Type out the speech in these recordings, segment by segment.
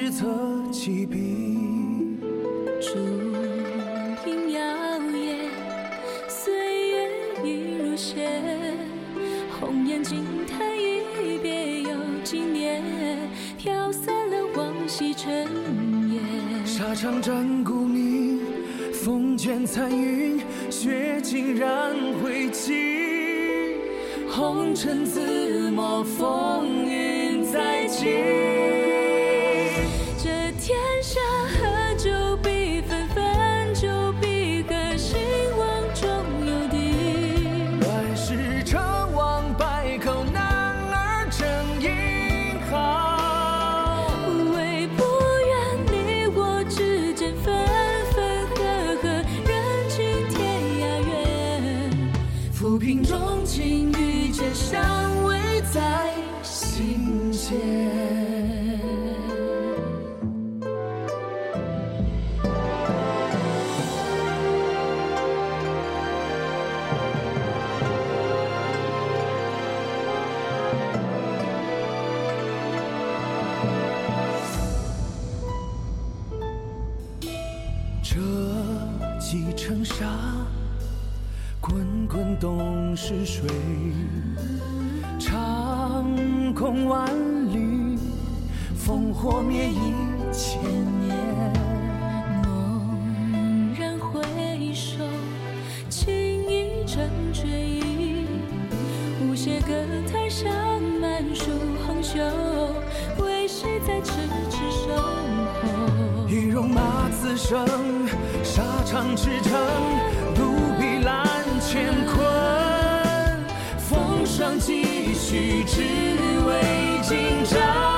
千古史册几笔。烛影摇曳，岁月已如雪。红颜惊叹一别又几年，飘散了往昔尘烟。沙场战鼓鸣，风卷残云，血尽染灰烬。红尘自抹，风云再起。这几程沙，滚滚东逝水。长空万里，烽火灭一千年。猛然回首，情意成追忆。无邪歌台上，满树红袖，为谁在痴痴守候？一戎马此生，驰骋，不必揽乾坤。风霜几许，只为今朝。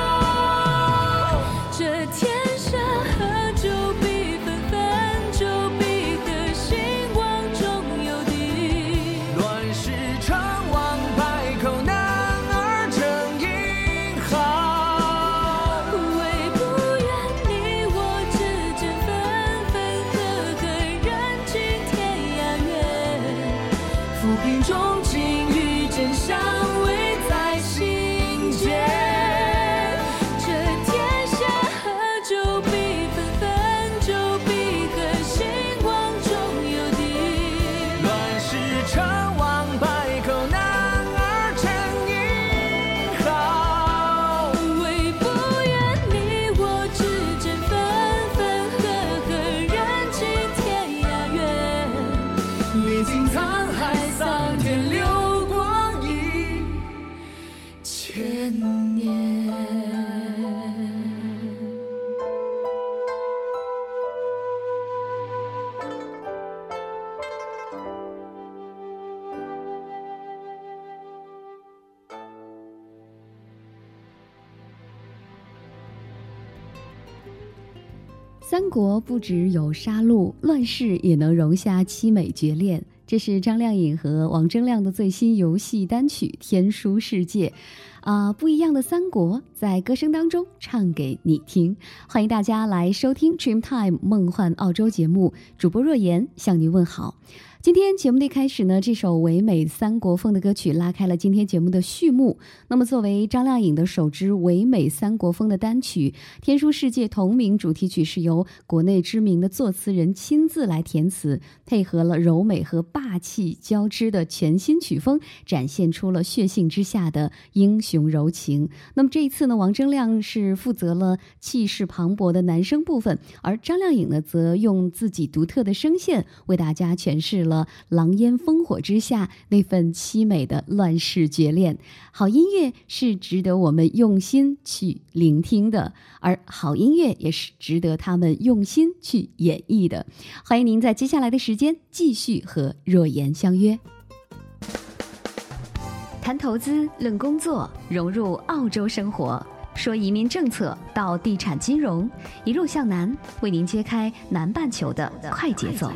国不只有杀戮，乱世也能容下凄美绝恋。这是张靓颖和王铮亮的最新游戏单曲《天书世界》，啊，不一样的三国在歌声当中唱给你听。欢迎大家来收听 Dreamtime 梦幻澳洲节目，主播若言向您问好。今天节目的一开始呢，这首唯美三国风的歌曲拉开了今天节目的序幕。那么，作为张靓颖的首支唯美三国风的单曲，《天书世界》同名主题曲是由国内知名的作词人亲自来填词，配合了柔美和霸气交织的全新曲风，展现出了血性之下的英雄柔情。那么这一次呢，王铮亮是负责了气势磅礴的男声部分，而张靓颖呢，则用自己独特的声线为大家诠释了。了狼烟烽火之下那份凄美的乱世绝恋，好音乐是值得我们用心去聆听的，而好音乐也是值得他们用心去演绎的。欢迎您在接下来的时间继续和若言相约，谈投资、论工作、融入澳洲生活，说移民政策到地产金融，一路向南，为您揭开南半球的快节奏。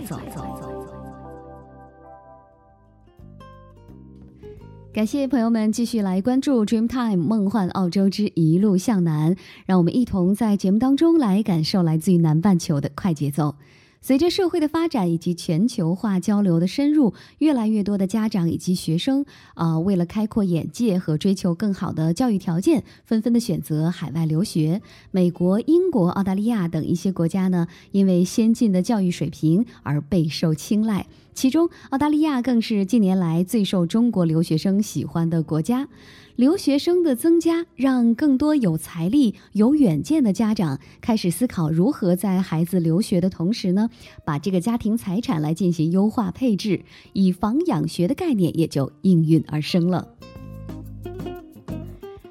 感谢朋友们继续来关注《Dreamtime 梦幻澳洲之一路向南》，让我们一同在节目当中来感受来自于南半球的快节奏。随着社会的发展以及全球化交流的深入，越来越多的家长以及学生啊，为了开阔眼界和追求更好的教育条件，纷纷的选择海外留学。美国、英国、澳大利亚等一些国家呢，因为先进的教育水平而备受青睐。其中，澳大利亚更是近年来最受中国留学生喜欢的国家。留学生的增加，让更多有财力、有远见的家长开始思考如何在孩子留学的同时呢，把这个家庭财产来进行优化配置，以房养学的概念也就应运而生了。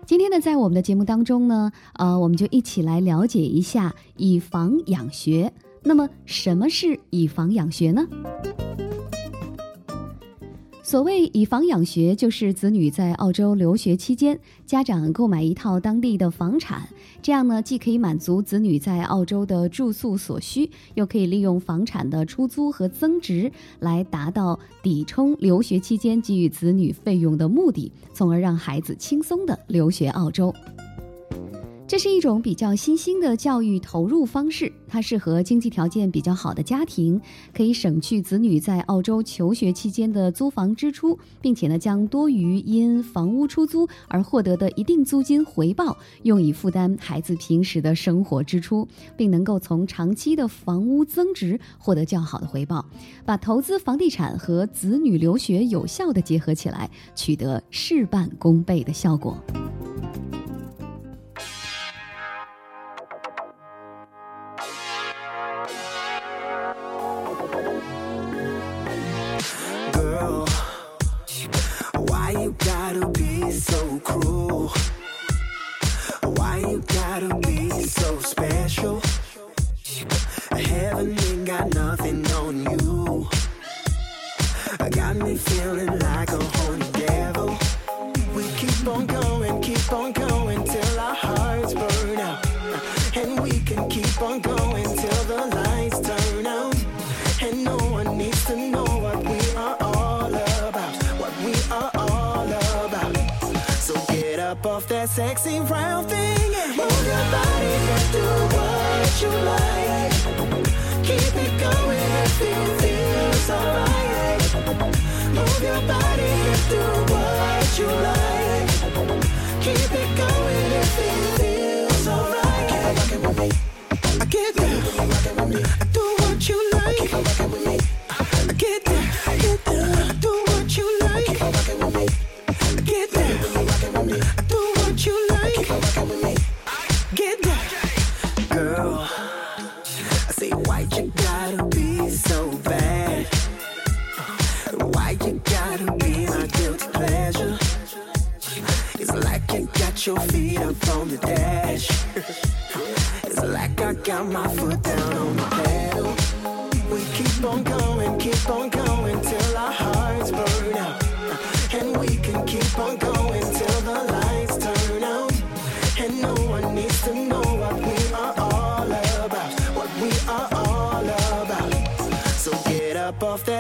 今天呢，在我们的节目当中呢，呃，我们就一起来了解一下以房养学。那么，什么是以房养学呢？所谓以房养学，就是子女在澳洲留学期间，家长购买一套当地的房产，这样呢，既可以满足子女在澳洲的住宿所需，又可以利用房产的出租和增值，来达到抵充留学期间给予子女费用的目的，从而让孩子轻松的留学澳洲。这是一种比较新兴的教育投入方式，它适合经济条件比较好的家庭，可以省去子女在澳洲求学期间的租房支出，并且呢，将多余因房屋出租而获得的一定租金回报用以负担孩子平时的生活支出，并能够从长期的房屋增值获得较好的回报，把投资房地产和子女留学有效的结合起来，取得事半功倍的效果。To be so cruel? Sexy round thing move your body and do what you like. Keep it going if it feels alright. Move your body and do what you like. Keep it going if it gotta be so bad? Why you gotta be my guilty pleasure? It's like you got your feet up on the dash. It's like I got my foot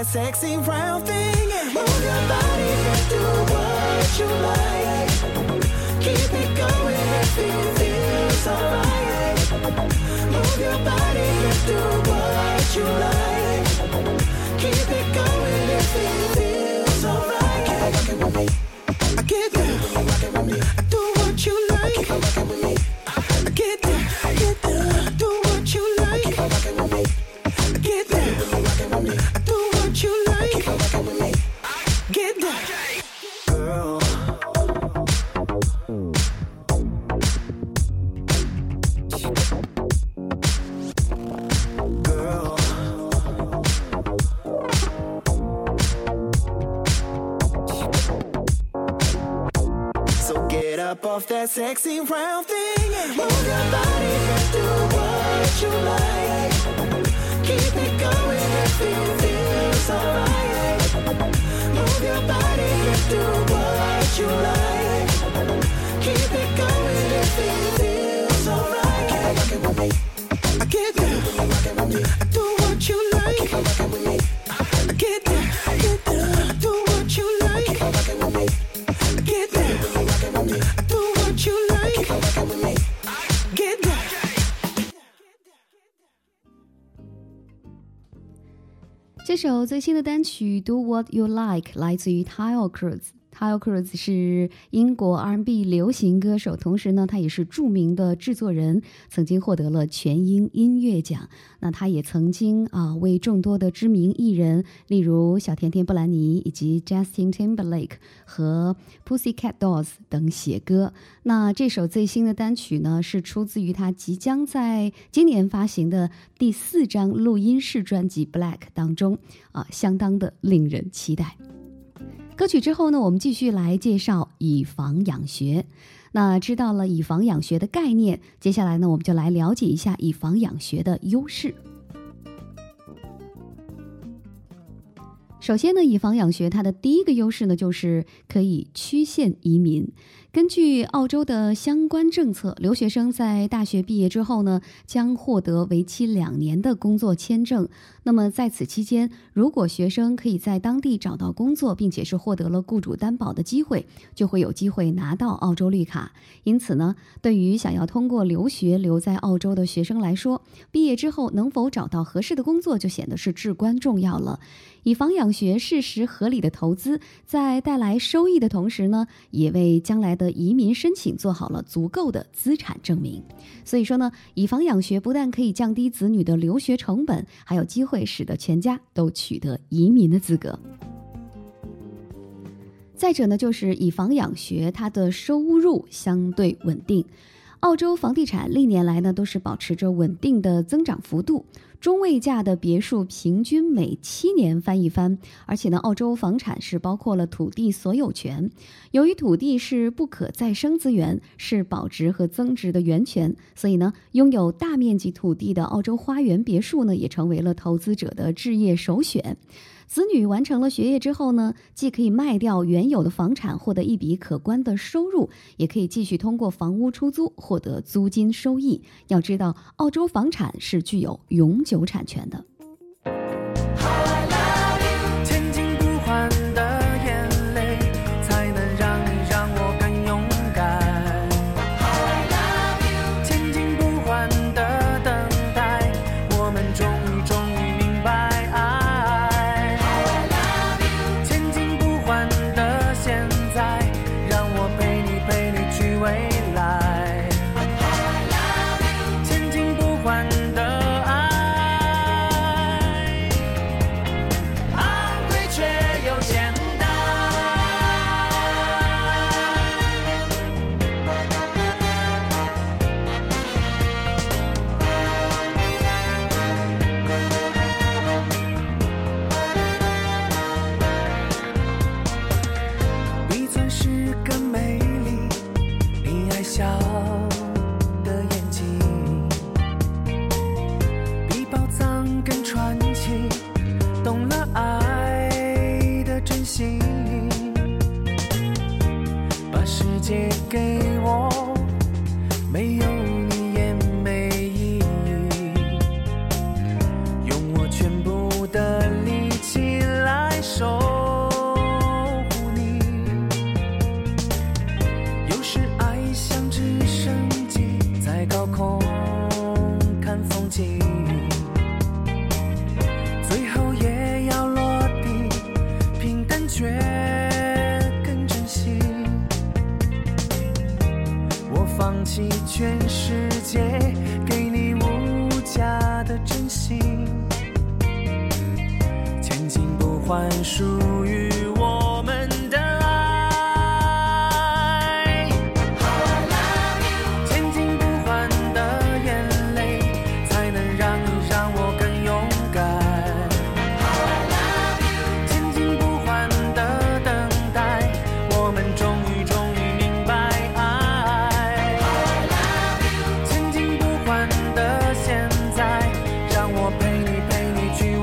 sexy round thing move your body and do what you like. Keep it going if it feels alright. Move your body and do what you like. Keep it going Get up off that sexy round thing move your body and do what you like. Keep it going if it feels alright. Move your body and do what you like. Keep it going if it feels alright. I get there, do what 首最新的单曲《Do What You Like》来自于 Tyler Cruz。 Tyler Cruz 是英国 R&B 流行歌手，同时呢，他也是著名的制作人，曾经获得了全英音乐奖。那他也曾经啊为众多的知名艺人，例如小甜甜布兰妮以及 Justin Timberlake 和 Pussycat Dolls 等写歌。那这首最新的单曲呢，是出自于他即将在今年发行的第四张录音室专辑《Black》当中，啊，相当的令人期待。歌曲之后呢，我们继续来介绍以房养学。那知道了以房养学的概念，接下来呢，我们就来了解一下以房养学的优势。首先呢，以房养学它的第一个优势呢，就是可以曲线移民。根据澳洲的相关政策，留学生在大学毕业之后呢，将获得为期两年的工作签证。那么在此期间，如果学生可以在当地找到工作，并且是获得了雇主担保的机会，就会有机会拿到澳洲绿卡。因此呢，对于想要通过留学留在澳洲的学生来说，毕业之后能否找到合适的工作就显得是至关重要了。以房养学适时合理的投资，在带来收益的同时呢，也为将来的移民申请做好了足够的资产证明。所以说呢，以房养学不但可以降低子女的留学成本，还有机会使得全家都取得移民的资格。再者呢，就是以房养学，它的收入相对稳定。澳洲房地产历年来呢都是保持着稳定的增长幅度，中位价的别墅平均每七年翻一番，而且呢，澳洲房产是包括了土地所有权。由于土地是不可再生资源，是保值和增值的源泉，所以呢，拥有大面积土地的澳洲花园别墅呢，也成为了投资者的置业首选。子女完成了学业之后呢，既可以卖掉原有的房产获得一笔可观的收入，也可以继续通过房屋出租获得租金收益。要知道，澳洲房产是具有永久有产权的。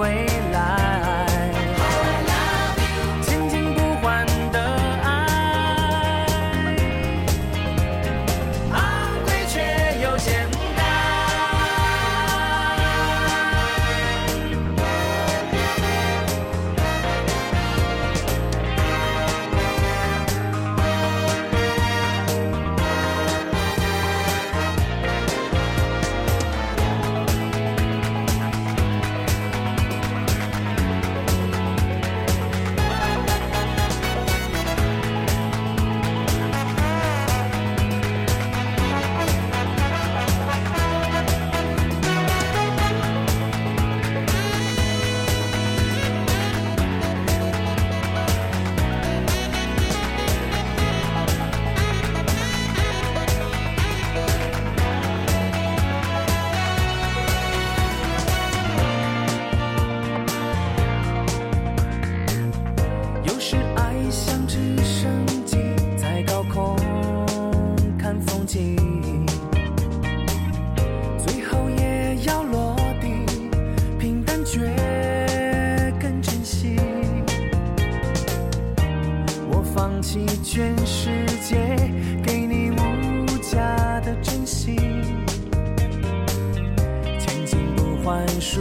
你起全世界，给你无价的真心，千金不换属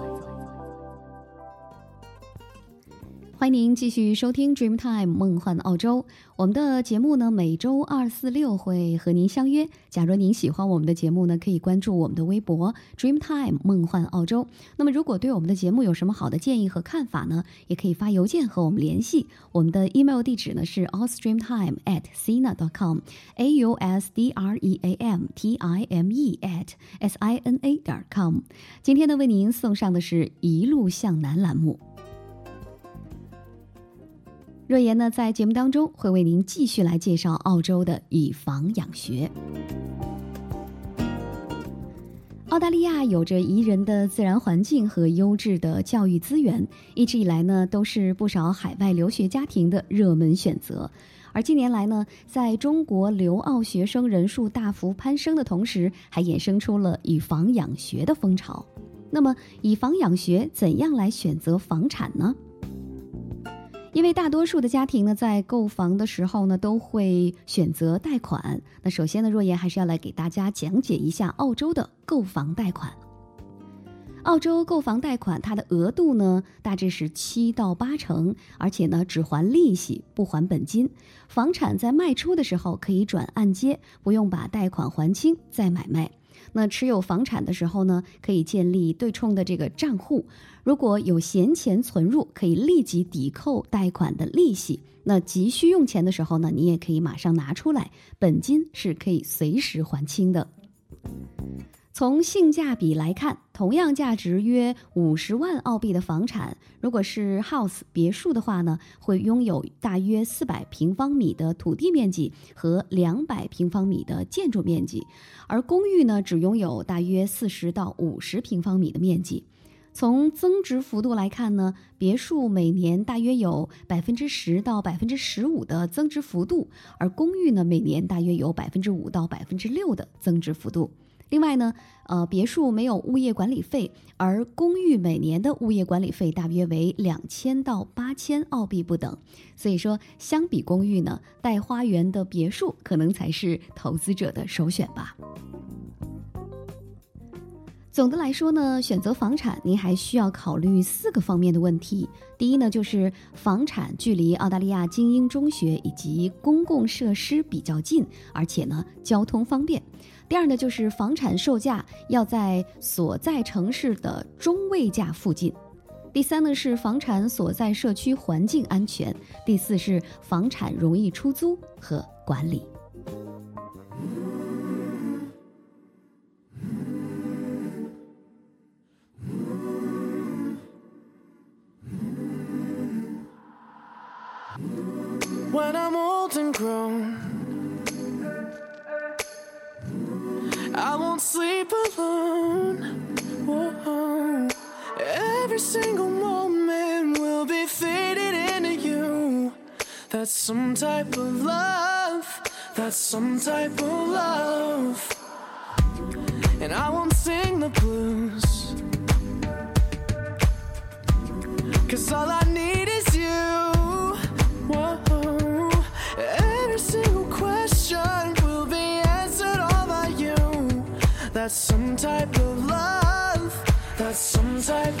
欢迎您继续收听 Dreamtime 梦幻澳洲。我们的节目呢，每周二、四、六会和您相约。假如您喜欢我们的节目呢，可以关注我们的微博 Dreamtime 梦幻澳洲。那么，如果对我们的节目有什么好的建议和看法呢，也可以发邮件和我们联系。我们的 email 地址呢是 a u s t r e a m t i m e at sina.com a u s d r e a m t i m e at s i n a 点 com。今天呢，为您送上的是一路向南栏目。若言呢，在节目当中会为您继续来介绍澳洲的以房养学。澳大利亚有着宜人的自然环境和优质的教育资源，一直以来呢，都是不少海外留学家庭的热门选择。而近年来呢，在中国留澳学生人数大幅攀升的同时，还衍生出了以房养学的风潮。那么，以房养学怎样来选择房产呢？因为大多数的家庭呢，在购房的时候呢，都会选择贷款。那首先呢，若言还是要来给大家讲解一下澳洲的购房贷款。澳洲购房贷款，它的额度呢大致是七到八成，而且呢只还利息不还本金。房产在卖出的时候可以转按揭，不用把贷款还清再买卖。那持有房产的时候呢，可以建立对冲的这个账户，如果有闲钱存入，可以立即抵扣贷款的利息。那急需用钱的时候呢，你也可以马上拿出来，本金是可以随时还清的。从性价比来看，同样价值约五十万澳币的房产，如果是 house 别墅的话呢，会拥有大约四百平方米的土地面积和两百平方米的建筑面积，而公寓呢，只拥有大约四十到五十平方米的面积。从增值幅度来看呢，别墅每年大约有百分之十到百分之十五的增值幅度，而公寓呢，每年大约有百分之五到百分之六的增值幅度。另外呢，呃，别墅没有物业管理费，而公寓每年的物业管理费大约为两千到八千澳币不等。所以说，相比公寓呢，带花园的别墅可能才是投资者的首选吧。总的来说呢，选择房产您还需要考虑四个方面的问题。第一呢，就是房产距离澳大利亚精英中学以及公共设施比较近，而且呢，交通方便。第二呢，就是房产售价要在所在城市的中位价附近；第三呢，是房产所在社区环境安全；第四是房产容易出租和管理。Single moment will be faded into you. That's some type of love. That's some type of love. And I won't sing the blues. Cause all I need is you. Whoa. Every single question will be answered all by you. That's some type of love. That's some type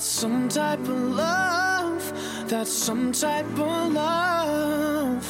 That's some type of love. That's some type of love.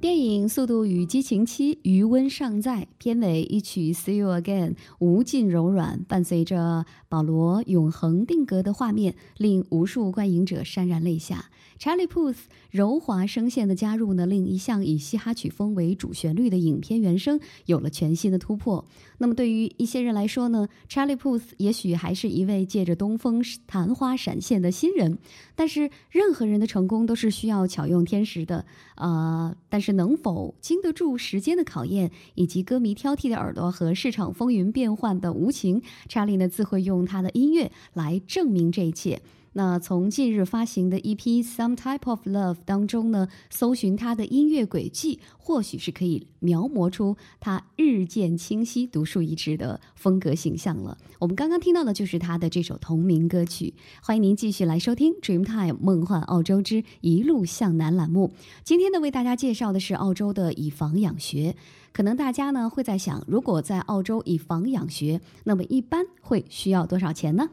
电影《速度与激情七》余温尚在，片尾一曲《See You Again》无尽柔软，伴随着保罗永恒定格的画面，令无数观影者潸然泪下。Charlie Puth 柔滑声线的加入呢，令一向以嘻哈曲风为主旋律的影片原声有了全新的突破。那么对于一些人来说呢，Charlie Puth 也许还是一位借着东风昙花闪现的新人。但是任何人的成功都是需要巧用天时的，呃，但是能否经得住时间的考验，以及歌迷挑剔的耳朵和市场风云变幻的无情，查理呢自会用他的音乐来证明这一切。那从近日发行的 EP《Some Type of Love》当中呢，搜寻他的音乐轨迹，或许是可以描摹出他日渐清晰、独树一帜的风格形象了。我们刚刚听到的就是他的这首同名歌曲。欢迎您继续来收听《Dreamtime 梦幻澳洲之一路向南》栏目。今天呢，为大家介绍的是澳洲的以房养学。可能大家呢会在想，如果在澳洲以房养学，那么一般会需要多少钱呢？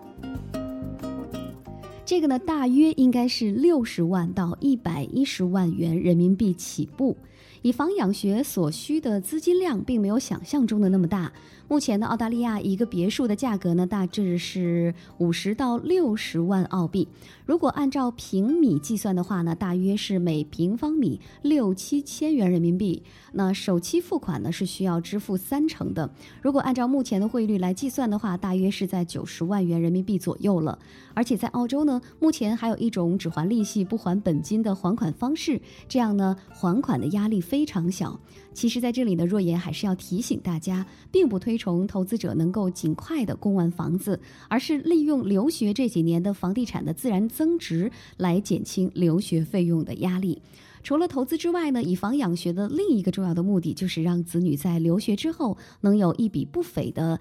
这个呢，大约应该是六十万到一百一十万元人民币起步。以房养学所需的资金量并没有想象中的那么大。目前呢，澳大利亚一个别墅的价格呢，大致是五十到六十万澳币。如果按照平米计算的话呢，大约是每平方米六七千元人民币。那首期付款呢是需要支付三成的。如果按照目前的汇率来计算的话，大约是在九十万元人民币左右了。而且在澳洲呢，目前还有一种只还利息不还本金的还款方式，这样呢，还款的压力非常小。其实，在这里呢，若言还是要提醒大家，并不推崇投资者能够尽快的供完房子，而是利用留学这几年的房地产的自然增值来减轻留学费用的压力。除了投资之外呢，以房养学的另一个重要的目的，就是让子女在留学之后能有一笔不菲的，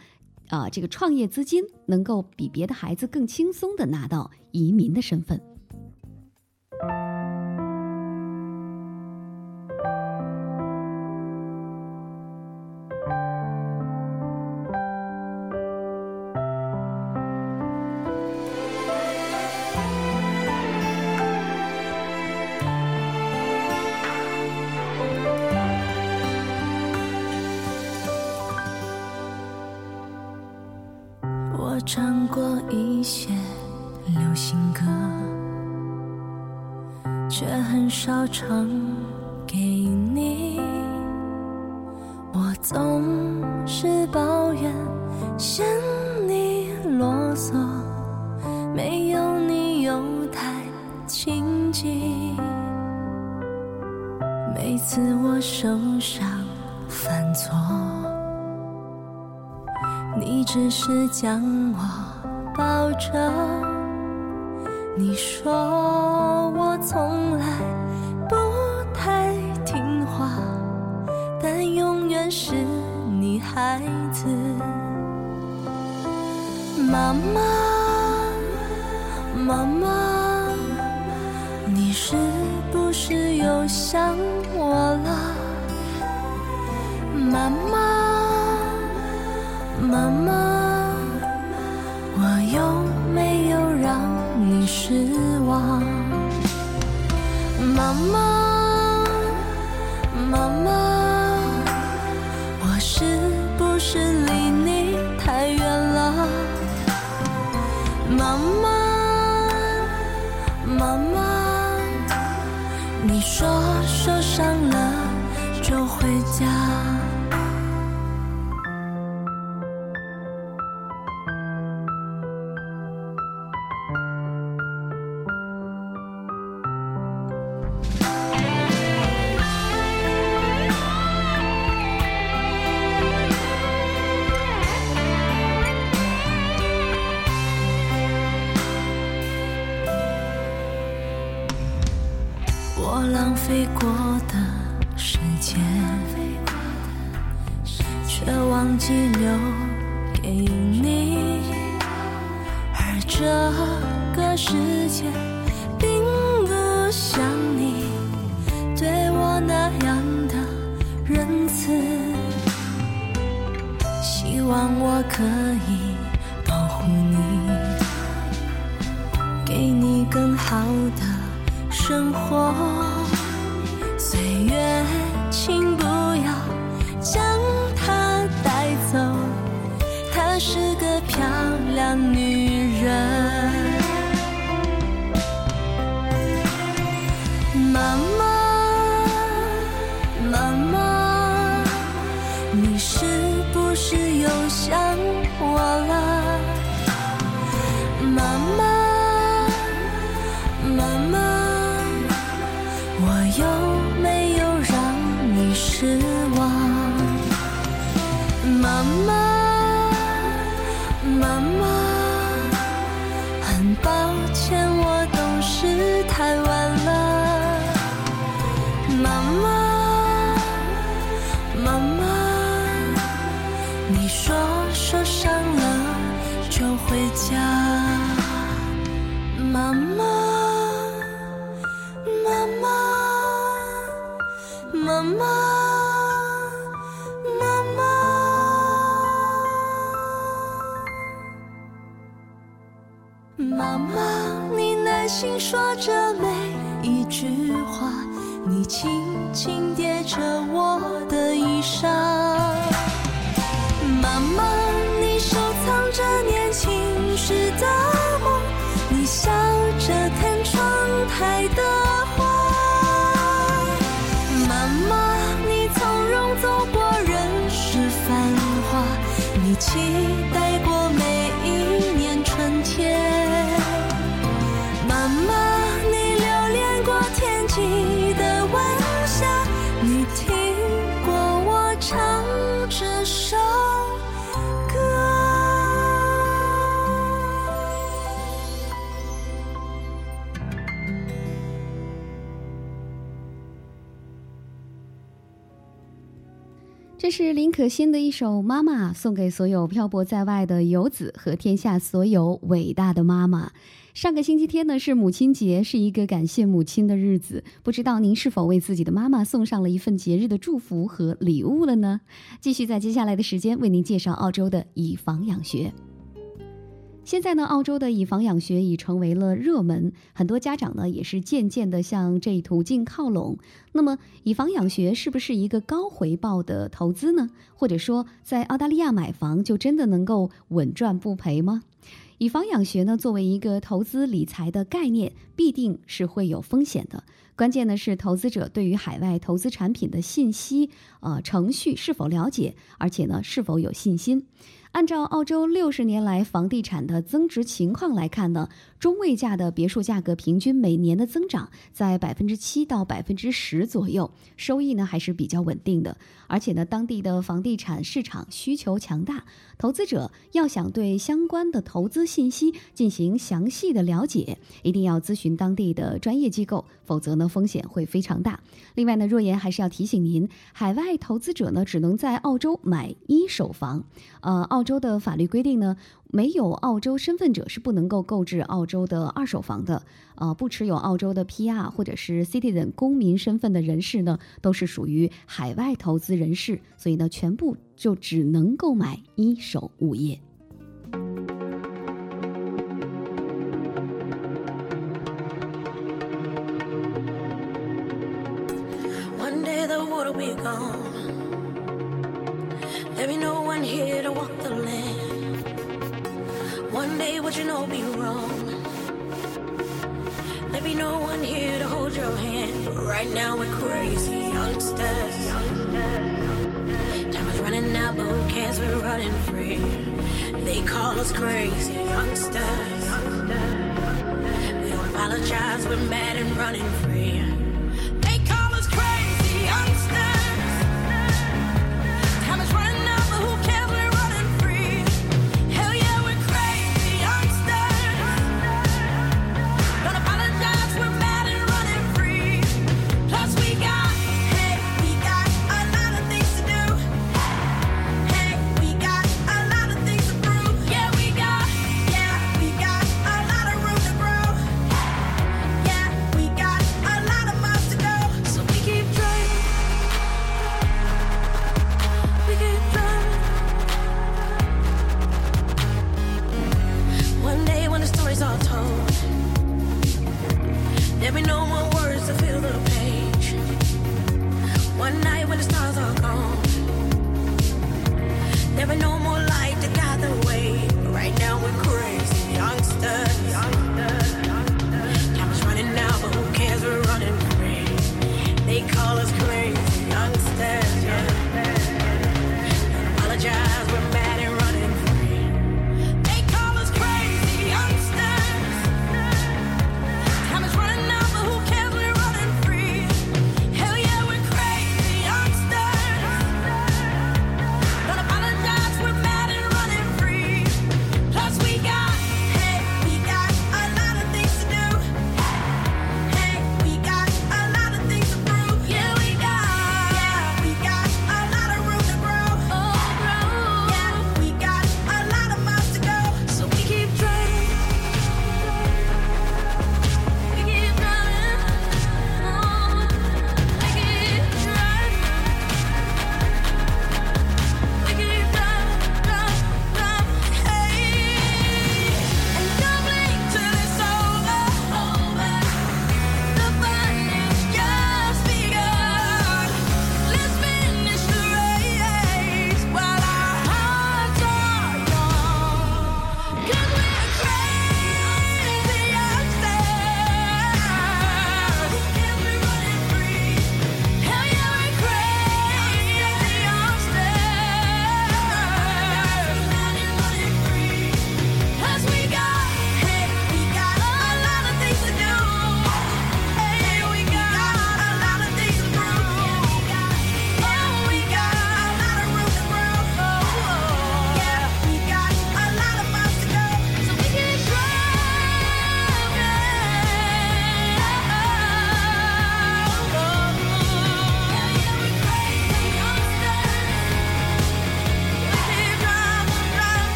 啊，这个创业资金，能够比别的孩子更轻松的拿到移民的身份。想我了？妈妈。妈妈，我有没有让你失望？妈妈，希望我可以保护你给你更好的生活。妈，妈，你耐心说着每一句话。你轻轻叠着我的衣裳，是林可欣的一首《妈妈》，送给所有漂泊在外的游子和天下所有伟大的妈妈。上个星期天呢是母亲节，是一个感谢母亲的日子。不知道您是否为自己的妈妈送上了一份节日的祝福和礼物了呢？继续在接下来的时间为您介绍澳洲的以房养学。现在呢，澳洲的以房养学已成为了热门，很多家长呢也是渐渐的向这一途径靠拢。那么，以房养学是不是一个高回报的投资呢？或者说，在澳大利亚买房就真的能够稳赚不赔吗？以房养学呢，作为一个投资理财的概念，必定是会有风险的。关键呢是投资者对于海外投资产品的信息、呃程序是否了解，而且呢是否有信心。按照澳洲六十年来房地产的增值情况来看呢，中位价的别墅价格平均每年的增长在百分之七到百分之十左右，收益呢还是比较稳定的。而且呢，当地的房地产市场需求强大，投资者要想对相关的投资信息进行详细的了解，一定要咨询当地的专业机构，否则呢风险会非常大。另外呢，若言还是要提醒您，海外投资者呢只能在澳洲买一手房，呃，澳洲的法律规定呢，没有澳洲身份者是不能够购置澳洲的二手房的。呃，不持有澳洲的 PR 或者是 Citizen 公民身份的人士呢，都是属于海外投资人士，所以呢，全部就只能购买一手物业。One day the water will go There be no one here to walk the land. One day what you know be wrong. There be no one here to hold your hand. But right now we're crazy youngsters. Time is running out, but who cares? We're running free. They call us crazy youngsters. We don't apologize, we're mad and running free. no more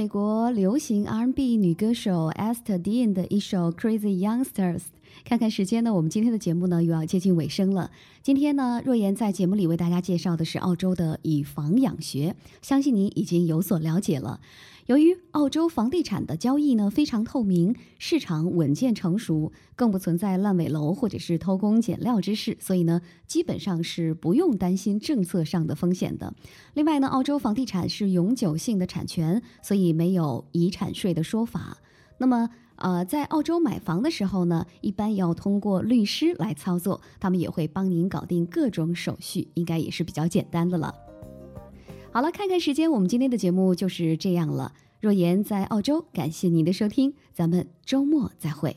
美国流行 R&B 女歌手 Esther Dean 的一首《Crazy Youngsters》。看看时间呢，我们今天的节目呢又要接近尾声了。今天呢，若言在节目里为大家介绍的是澳洲的以房养学，相信您已经有所了解了。由于澳洲房地产的交易呢非常透明，市场稳健成熟，更不存在烂尾楼或者是偷工减料之事，所以呢基本上是不用担心政策上的风险的。另外呢，澳洲房地产是永久性的产权，所以没有遗产税的说法。那么呃，在澳洲买房的时候呢，一般要通过律师来操作，他们也会帮您搞定各种手续，应该也是比较简单的了。好了，看看时间，我们今天的节目就是这样了。若言在澳洲，感谢您的收听，咱们周末再会。